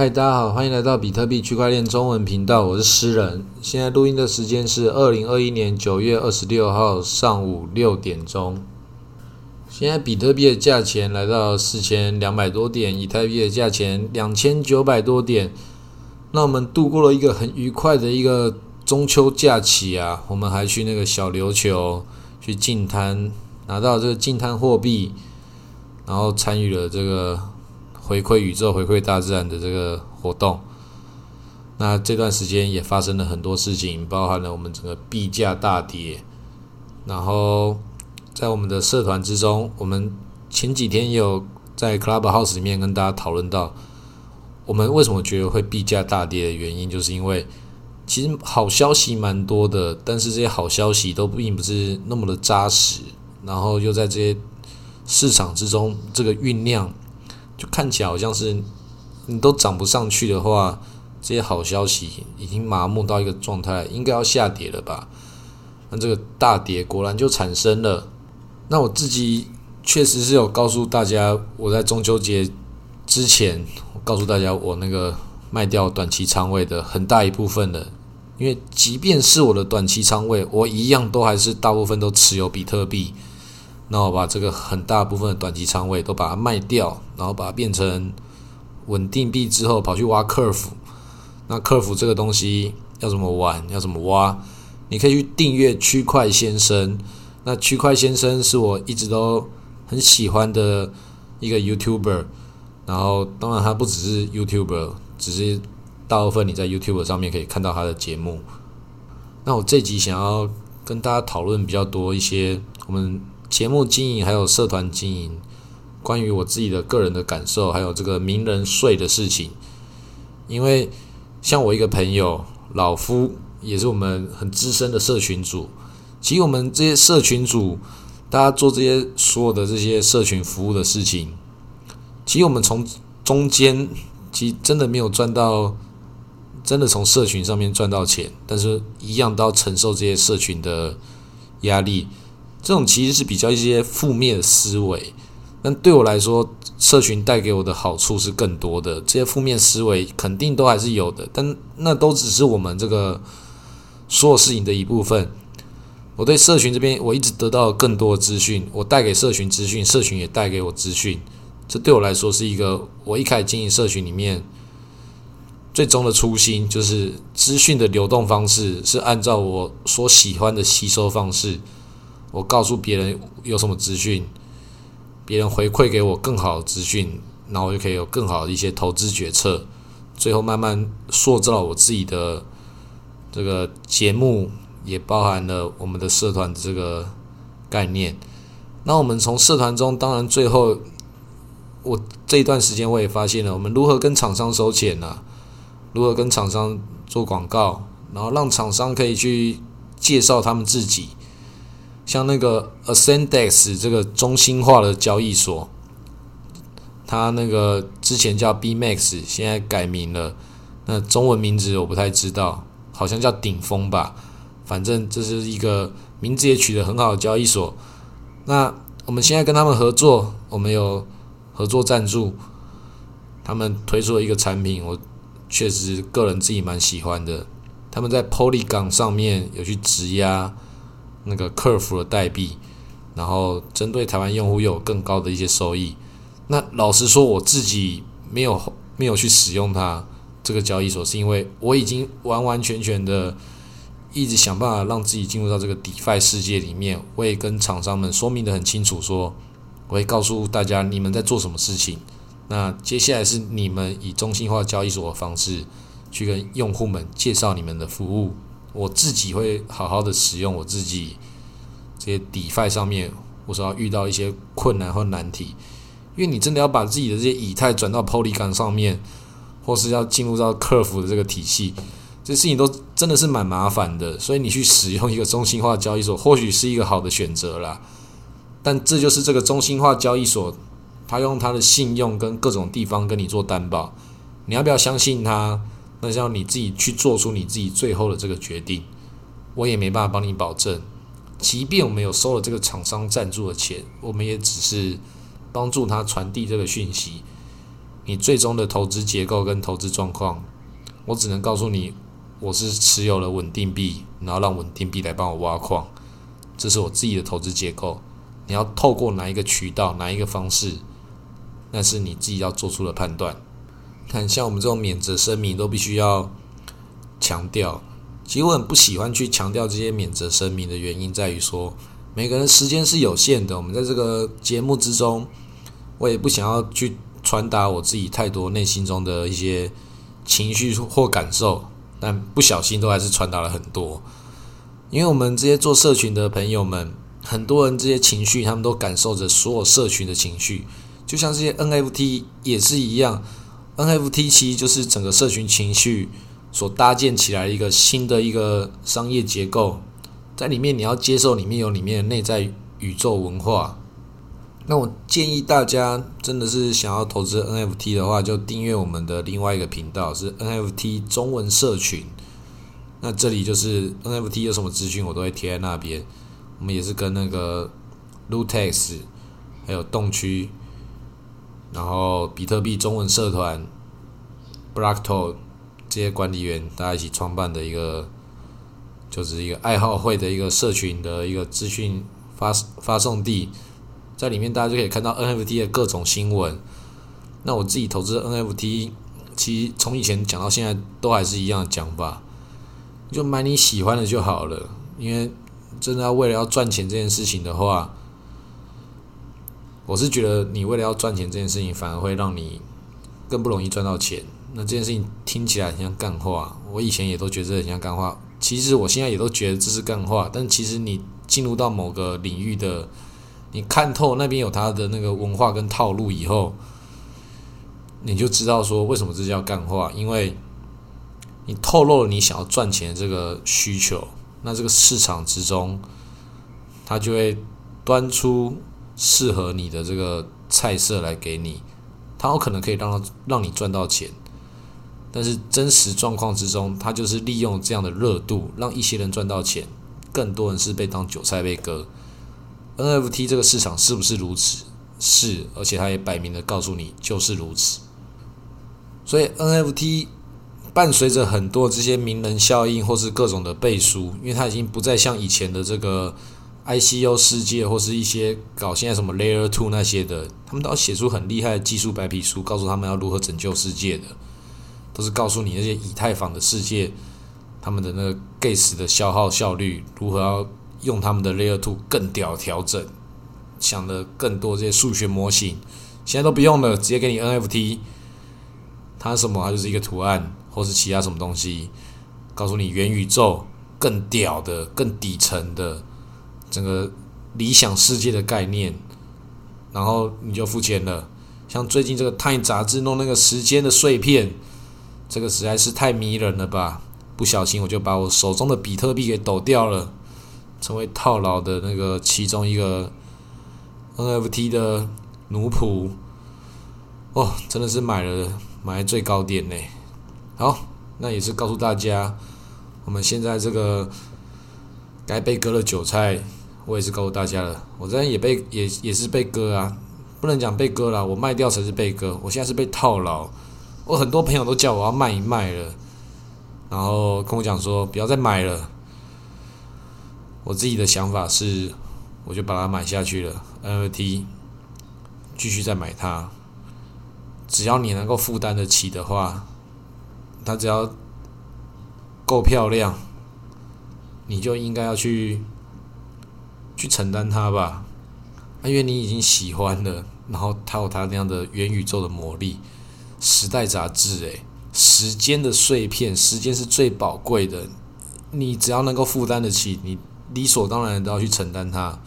嗨，大家好，欢迎来到比特币区块链中文频道，我是诗人。现在录音的时间是二零二一年九月二十六号上午六点钟。现在比特币的价钱来到四千两百多点，以太币的价钱两千九百多点。那我们度过了一个很愉快的一个中秋假期啊，我们还去那个小琉球去净滩，拿到这个净滩货币，然后参与了这个回馈宇宙、回馈大自然的这个活动。那这段时间也发生了很多事情，包含了我们整个币价大跌，然后在我们的社团之中，我们前几天有在 Clubhouse 里面跟大家讨论到。我们为什么觉得会币价大跌的原因，就是因为其实好消息蛮多的，但是这些好消息都并不是那么的扎实，然后又在这些市场之中这个酝酿，就看起来好像是你都涨不上去的话，这些好消息已经麻木到一个状态，应该要下跌了吧？那这个大跌果然就产生了。那我自己确实是有告诉大家，我在中秋节之前。告诉大家，我那个卖掉短期仓位的很大一部分的，因为即便是我的短期仓位，我一样都还是大部分都持有比特币。那我把这个很大部分的短期仓位都把它卖掉，然后把它变成稳定币之后，跑去挖客服。那客服这个东西要怎么玩？要怎么挖？你可以去订阅区块先生。那区块先生是我一直都很喜欢的一个 YouTuber。然后，当然，他不只是 YouTuber，只是大部分你在 YouTuber 上面可以看到他的节目。那我这集想要跟大家讨论比较多一些我们节目经营还有社团经营，关于我自己的个人的感受，还有这个名人税的事情。因为像我一个朋友老夫，也是我们很资深的社群主。其实我们这些社群主，大家做这些所有的这些社群服务的事情。其实我们从中间，其实真的没有赚到，真的从社群上面赚到钱，但是一样都要承受这些社群的压力。这种其实是比较一些负面的思维，但对我来说，社群带给我的好处是更多的。这些负面思维肯定都还是有的，但那都只是我们这个所有事情的一部分。我对社群这边，我一直得到更多的资讯，我带给社群资讯，社群也带给我资讯。这对我来说是一个，我一开始经营社群里面最终的初心，就是资讯的流动方式是按照我所喜欢的吸收方式。我告诉别人有什么资讯，别人回馈给我更好的资讯，然后我就可以有更好的一些投资决策。最后慢慢塑造我自己的这个节目，也包含了我们的社团这个概念。那我们从社团中，当然最后。我这一段时间我也发现了，我们如何跟厂商收钱呢？如何跟厂商做广告，然后让厂商可以去介绍他们自己。像那个 Ascendex 这个中心化的交易所，它那个之前叫 BMax，现在改名了。那中文名字我不太知道，好像叫顶峰吧。反正这是一个名字也取得很好的交易所。那我们现在跟他们合作，我们有。合作赞助，他们推出了一个产品，我确实个人自己蛮喜欢的。他们在 Polygon 上面有去质押那个 Curve 的代币，然后针对台湾用户又有更高的一些收益。那老实说，我自己没有没有去使用它这个交易所，是因为我已经完完全全的一直想办法让自己进入到这个 DeFi 世界里面。我也跟厂商们说明的很清楚，说。我会告诉大家你们在做什么事情。那接下来是你们以中心化交易所的方式去跟用户们介绍你们的服务。我自己会好好的使用我自己这些 DeFi 上面，我所要遇到一些困难或难题。因为你真的要把自己的这些以太转到 Poly 杆上面，或是要进入到客服的这个体系，这事情都真的是蛮麻烦的。所以你去使用一个中心化交易所，或许是一个好的选择啦。但这就是这个中心化交易所，他用他的信用跟各种地方跟你做担保，你要不要相信他？那是要你自己去做出你自己最后的这个决定。我也没办法帮你保证，即便我们有收了这个厂商赞助的钱，我们也只是帮助他传递这个讯息。你最终的投资结构跟投资状况，我只能告诉你，我是持有了稳定币，然后让稳定币来帮我挖矿，这是我自己的投资结构。你要透过哪一个渠道，哪一个方式，那是你自己要做出的判断。看，像我们这种免责声明都必须要强调。其实我很不喜欢去强调这些免责声明的原因，在于说每个人时间是有限的。我们在这个节目之中，我也不想要去传达我自己太多内心中的一些情绪或感受，但不小心都还是传达了很多。因为我们这些做社群的朋友们，很多人这些情绪，他们都感受着所有社群的情绪，就像这些 NFT 也是一样，NFT 其实就是整个社群情绪。所搭建起来一个新的一个商业结构，在里面你要接受里面有里面的内在宇宙文化。那我建议大家真的是想要投资 NFT 的话，就订阅我们的另外一个频道是 NFT 中文社群。那这里就是 NFT 有什么资讯我都会贴在那边。我们也是跟那个 Lutex 还有动区，然后比特币中文社团 Blackto。这些管理员大家一起创办的一个，就是一个爱好会的一个社群的一个资讯发发送地，在里面大家就可以看到 NFT 的各种新闻。那我自己投资 NFT，其实从以前讲到现在都还是一样讲法，就买你喜欢的就好了。因为真的要为了要赚钱这件事情的话，我是觉得你为了要赚钱这件事情，反而会让你更不容易赚到钱。那这件事情听起来很像干话，我以前也都觉得很像干话。其实我现在也都觉得这是干话，但其实你进入到某个领域的，你看透那边有它的那个文化跟套路以后，你就知道说为什么这叫干话，因为你透露了你想要赚钱的这个需求，那这个市场之中，它就会端出适合你的这个菜色来给你，他有可能可以让让你赚到钱。但是真实状况之中，他就是利用这样的热度，让一些人赚到钱，更多人是被当韭菜被割。NFT 这个市场是不是如此？是，而且他也摆明的告诉你就是如此。所以 NFT 伴随着很多这些名人效应，或是各种的背书，因为它已经不再像以前的这个 ICO 世界，或是一些搞现在什么 Layer Two 那些的，他们都要写出很厉害的技术白皮书，告诉他们要如何拯救世界的。都是告诉你那些以太坊的世界，他们的那个 gas 的消耗效率如何要用他们的 layer two 更屌调整，想的更多这些数学模型，现在都不用了，直接给你 NFT，它什么它就是一个图案或是其他什么东西，告诉你元宇宙更屌的、更底层的整个理想世界的概念，然后你就付钱了。像最近这个《Time》杂志弄那个时间的碎片。这个实在是太迷人了吧！不小心我就把我手中的比特币给抖掉了，成为套牢的那个其中一个 NFT 的奴仆。哦，真的是买了买最高点呢。好，那也是告诉大家，我们现在这个该被割的韭菜，我也是告诉大家了。我这边也被也也是被割啊，不能讲被割了，我卖掉才是被割。我现在是被套牢。我很多朋友都叫我要卖一卖了，然后跟我讲说不要再买了。我自己的想法是，我就把它买下去了，NFT，继续再买它。只要你能够负担得起的话，它只要够漂亮，你就应该要去去承担它吧，因为你已经喜欢了，然后它有它那样的元宇宙的魔力。时代杂志，诶，时间的碎片，时间是最宝贵的。你只要能够负担得起，你理所当然都要去承担它，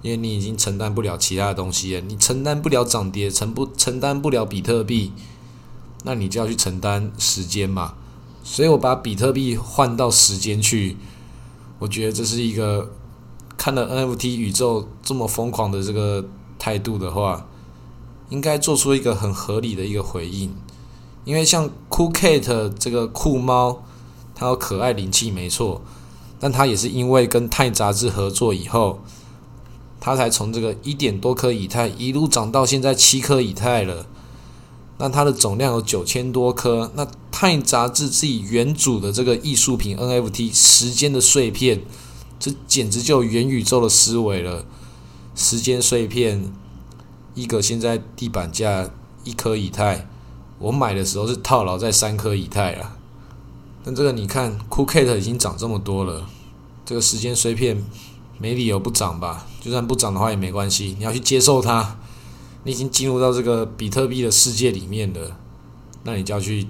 因为你已经承担不了其他的东西了。你承担不了涨跌，承不承担不了比特币，那你就要去承担时间嘛。所以我把比特币换到时间去，我觉得这是一个看了 NFT 宇宙这么疯狂的这个态度的话。应该做出一个很合理的一个回应，因为像酷 Kate 这个酷猫，它有可爱灵气没错，但它也是因为跟泰杂志合作以后，它才从这个一点多颗以太一路涨到现在七颗以太了。那它的总量有九千多颗。那《泰》杂志自己原主的这个艺术品 NFT 时间的碎片，这简直就元宇宙的思维了。时间碎片，一个现在地板价一颗以太，我买的时候是套牢在三颗以太啊。但这个你看，Cool Kate 已经涨这么多了，这个时间碎片没理由不涨吧？就算不涨的话也没关系，你要去接受它。你已经进入到这个比特币的世界里面了，那你就要去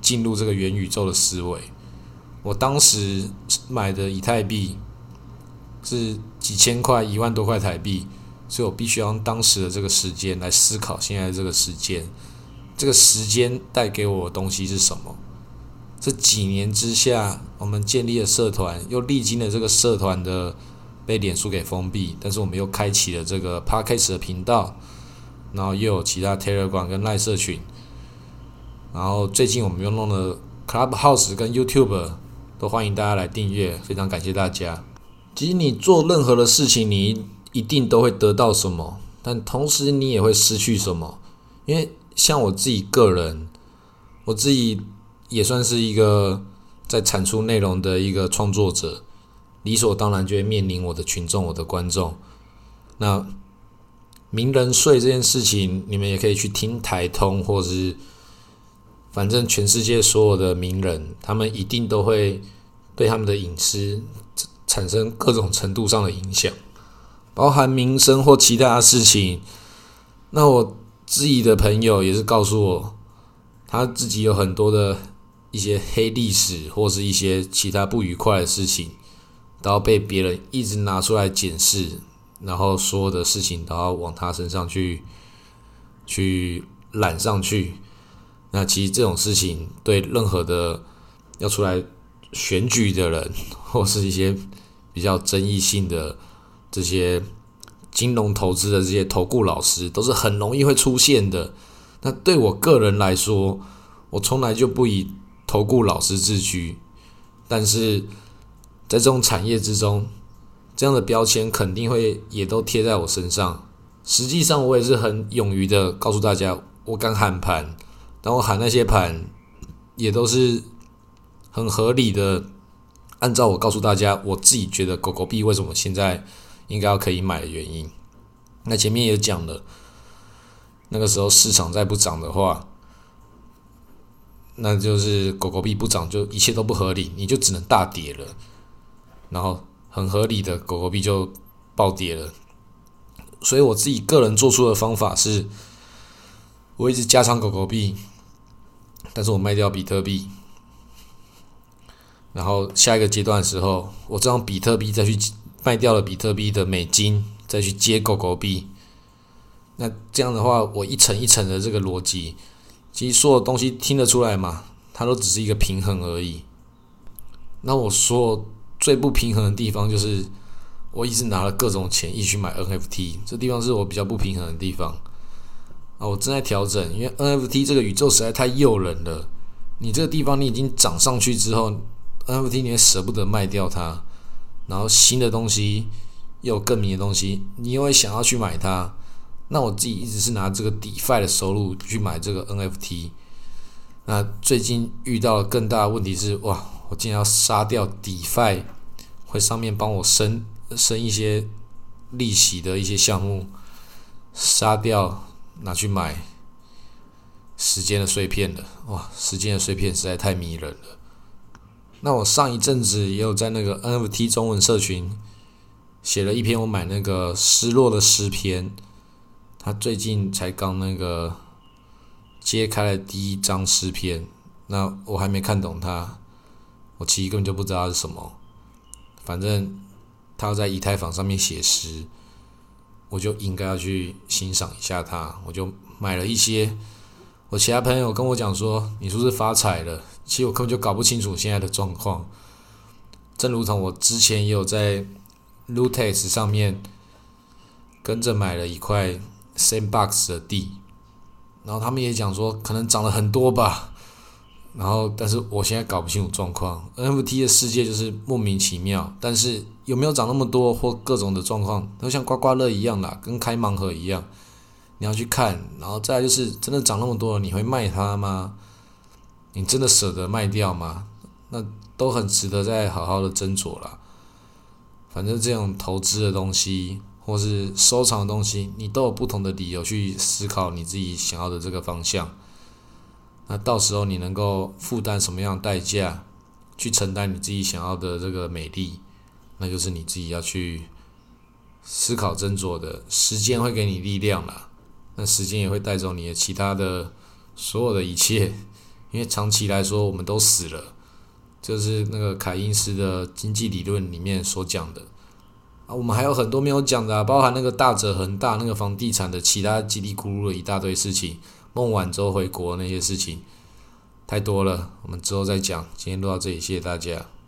进入这个元宇宙的思维。我当时买的以太币是几千块、一万多块台币，所以我必须要用当时的这个时间来思考现在这个时间，这个时间带给我的东西是什么？这几年之下，我们建立了社团，又历经了这个社团的。被脸书给封闭，但是我们又开启了这个 Podcast 的频道，然后又有其他 Telegram 跟赖社群，然后最近我们又弄了 Clubhouse 跟 YouTube，都欢迎大家来订阅，非常感谢大家。其实你做任何的事情，你一定都会得到什么，但同时你也会失去什么。因为像我自己个人，我自己也算是一个在产出内容的一个创作者。理所当然就会面临我的群众、我的观众。那名人税这件事情，你们也可以去听台通，或者是反正全世界所有的名人，他们一定都会对他们的隐私产生各种程度上的影响，包含民生或其他事情。那我自己的朋友也是告诉我，他自己有很多的一些黑历史，或是一些其他不愉快的事情。都要被别人一直拿出来检视，然后所有的事情都要往他身上去去揽上去。那其实这种事情对任何的要出来选举的人，或是一些比较争议性的这些金融投资的这些投顾老师，都是很容易会出现的。那对我个人来说，我从来就不以投顾老师自居，但是。在这种产业之中，这样的标签肯定会也都贴在我身上。实际上，我也是很勇于的告诉大家，我敢喊盘，但我喊那些盘也都是很合理的。按照我告诉大家，我自己觉得狗狗币为什么现在应该要可以买的原因。那前面也讲了，那个时候市场再不涨的话，那就是狗狗币不涨，就一切都不合理，你就只能大跌了。然后很合理的狗狗币就暴跌了，所以我自己个人做出的方法是，我一直加仓狗狗币，但是我卖掉比特币，然后下一个阶段的时候，我这样比特币再去卖掉了比特币的美金，再去接狗狗币，那这样的话，我一层一层的这个逻辑，其实所有东西听得出来嘛，它都只是一个平衡而已。那我说。最不平衡的地方就是，我一直拿了各种钱一起去买 NFT，这地方是我比较不平衡的地方啊。我正在调整，因为 NFT 这个宇宙实在太诱人了。你这个地方你已经涨上去之后，NFT 你也舍不得卖掉它，然后新的东西又有更名的东西，你又会想要去买它。那我自己一直是拿这个 DeFi 的收入去买这个 NFT。那最近遇到了更大的问题是，哇！我竟然要杀掉 DeFi，会上面帮我生生一些利息的一些项目，杀掉拿去买时间的碎片了。哇，时间的碎片实在太迷人了。那我上一阵子也有在那个 NFT 中文社群写了一篇我买那个失落的诗篇，他最近才刚那个揭开了第一张诗篇，那我还没看懂他。我其实根本就不知道是什么，反正他要在以太坊上面写诗，我就应该要去欣赏一下他，我就买了一些。我其他朋友跟我讲说：“你是不是发财了？”其实我根本就搞不清楚现在的状况。正如同我之前也有在 Lootex 上面跟着买了一块 Sandbox 的地，然后他们也讲说可能涨了很多吧。然后，但是我现在搞不清楚状况。NFT 的世界就是莫名其妙，但是有没有涨那么多或各种的状况，都像刮刮乐一样啦，跟开盲盒一样，你要去看，然后再来就是真的涨那么多了，你会卖它吗？你真的舍得卖掉吗？那都很值得再好好的斟酌啦。反正这种投资的东西，或是收藏的东西，你都有不同的理由去思考你自己想要的这个方向。那到时候你能够负担什么样的代价，去承担你自己想要的这个美丽，那就是你自己要去思考斟酌的。时间会给你力量啦，那时间也会带走你的其他的所有的一切，因为长期来说我们都死了。就是那个凯因斯的经济理论里面所讲的啊，我们还有很多没有讲的，包含那个大者恒大那个房地产的其他叽里咕噜的一大堆事情，孟晚舟回国那些事情太多了，我们之后再讲。今天录到这里，谢谢大家。